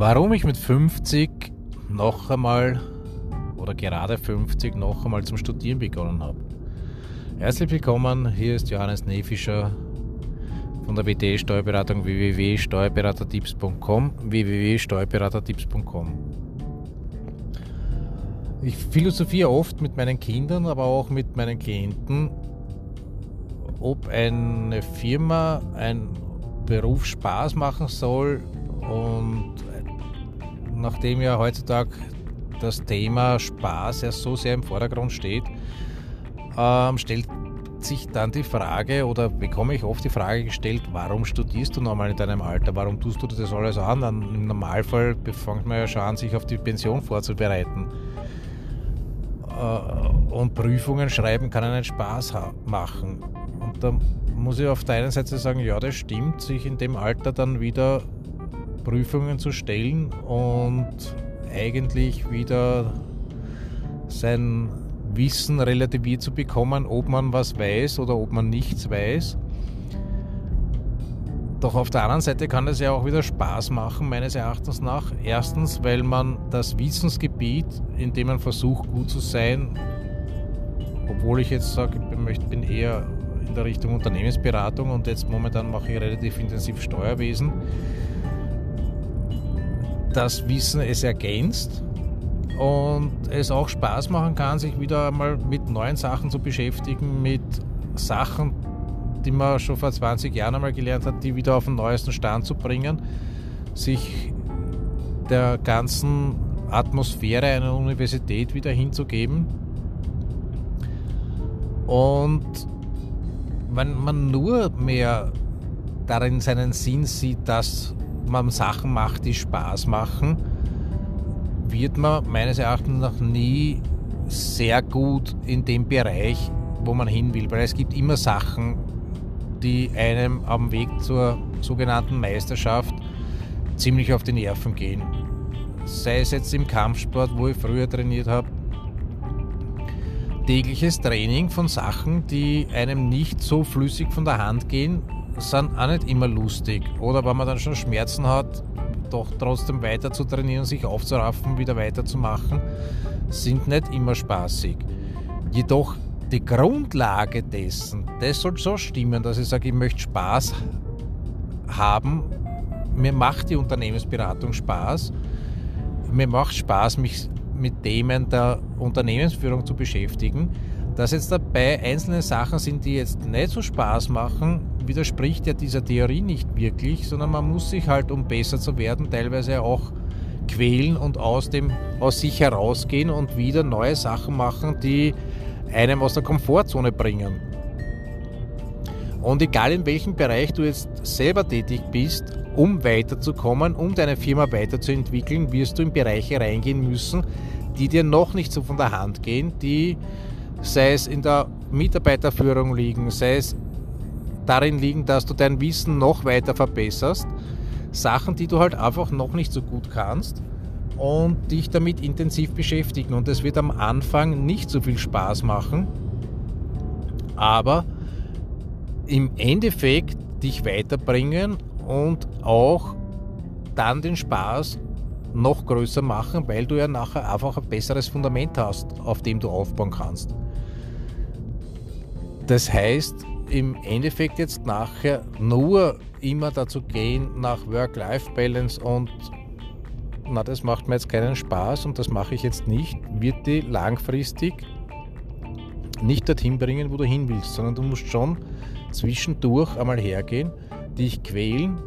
Warum ich mit 50 noch einmal oder gerade 50 noch einmal zum Studieren begonnen habe. Herzlich willkommen, hier ist Johannes Nefischer von der WT Steuerberatung www.steuerberatertipps.com www.steuerberatertipps.com Ich philosophiere oft mit meinen Kindern, aber auch mit meinen Klienten, ob eine Firma, ein Beruf Spaß machen soll und nachdem ja heutzutage das Thema Spaß ja so sehr im Vordergrund steht, ähm, stellt sich dann die Frage oder bekomme ich oft die Frage gestellt, warum studierst du nochmal in deinem Alter? Warum tust du das alles an? Im Normalfall fängt man ja schon an, sich auf die Pension vorzubereiten. Äh, und Prüfungen schreiben kann einen Spaß machen. Und da muss ich auf der einen Seite sagen, ja, das stimmt, sich in dem Alter dann wieder Prüfungen zu stellen und eigentlich wieder sein Wissen relativiert zu bekommen, ob man was weiß oder ob man nichts weiß. Doch auf der anderen Seite kann es ja auch wieder Spaß machen, meines Erachtens nach. Erstens, weil man das Wissensgebiet, in dem man versucht, gut zu sein, obwohl ich jetzt sage, ich bin eher in der Richtung Unternehmensberatung und jetzt momentan mache ich relativ intensiv Steuerwesen, das Wissen es ergänzt und es auch Spaß machen kann, sich wieder einmal mit neuen Sachen zu beschäftigen, mit Sachen, die man schon vor 20 Jahren einmal gelernt hat, die wieder auf den neuesten Stand zu bringen, sich der ganzen Atmosphäre einer Universität wieder hinzugeben. Und wenn man nur mehr darin seinen Sinn sieht, dass man Sachen macht, die Spaß machen, wird man meines Erachtens noch nie sehr gut in dem Bereich, wo man hin will, weil es gibt immer Sachen, die einem am Weg zur sogenannten Meisterschaft ziemlich auf die Nerven gehen. Sei es jetzt im Kampfsport, wo ich früher trainiert habe, tägliches Training von Sachen, die einem nicht so flüssig von der Hand gehen, sind auch nicht immer lustig. Oder wenn man dann schon Schmerzen hat, doch trotzdem weiter zu trainieren, sich aufzuraffen, wieder weiterzumachen, sind nicht immer spaßig. Jedoch die Grundlage dessen, das soll so stimmen, dass ich sage, ich möchte Spaß haben. Mir macht die Unternehmensberatung Spaß. Mir macht Spaß, mich mit Themen der Unternehmensführung zu beschäftigen. Dass jetzt dabei einzelne Sachen sind, die jetzt nicht so Spaß machen, widerspricht ja dieser Theorie nicht wirklich, sondern man muss sich halt, um besser zu werden, teilweise auch quälen und aus, dem, aus sich herausgehen und wieder neue Sachen machen, die einem aus der Komfortzone bringen. Und egal in welchem Bereich du jetzt selber tätig bist, um weiterzukommen, um deine Firma weiterzuentwickeln, wirst du in Bereiche reingehen müssen, die dir noch nicht so von der Hand gehen, die sei es in der Mitarbeiterführung liegen, sei es darin liegen, dass du dein Wissen noch weiter verbesserst. Sachen, die du halt einfach noch nicht so gut kannst und dich damit intensiv beschäftigen. Und es wird am Anfang nicht so viel Spaß machen, aber im Endeffekt dich weiterbringen und auch dann den Spaß noch größer machen, weil du ja nachher einfach ein besseres Fundament hast, auf dem du aufbauen kannst. Das heißt, im Endeffekt jetzt nachher nur immer dazu gehen nach Work-Life-Balance und na, das macht mir jetzt keinen Spaß und das mache ich jetzt nicht, wird die langfristig nicht dorthin bringen, wo du hin willst, sondern du musst schon zwischendurch einmal hergehen, dich quälen,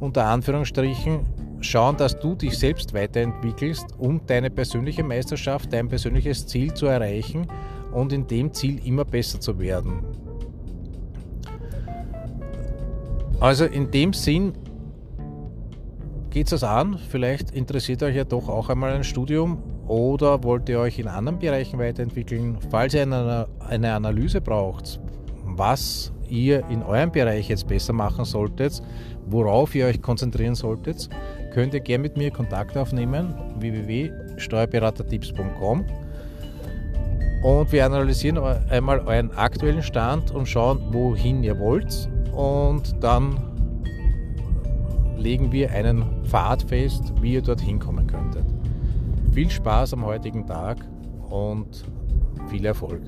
unter Anführungsstrichen, schauen, dass du dich selbst weiterentwickelst, um deine persönliche Meisterschaft, dein persönliches Ziel zu erreichen und in dem Ziel immer besser zu werden. Also in dem Sinn geht es an. Vielleicht interessiert euch ja doch auch einmal ein Studium oder wollt ihr euch in anderen Bereichen weiterentwickeln. Falls ihr eine, eine Analyse braucht, was ihr in eurem Bereich jetzt besser machen solltet, worauf ihr euch konzentrieren solltet, könnt ihr gerne mit mir Kontakt aufnehmen www.steuerberatertipps.com und wir analysieren einmal euren aktuellen Stand und schauen, wohin ihr wollt und dann legen wir einen Pfad fest, wie ihr dorthin kommen könntet. Viel Spaß am heutigen Tag und viel Erfolg.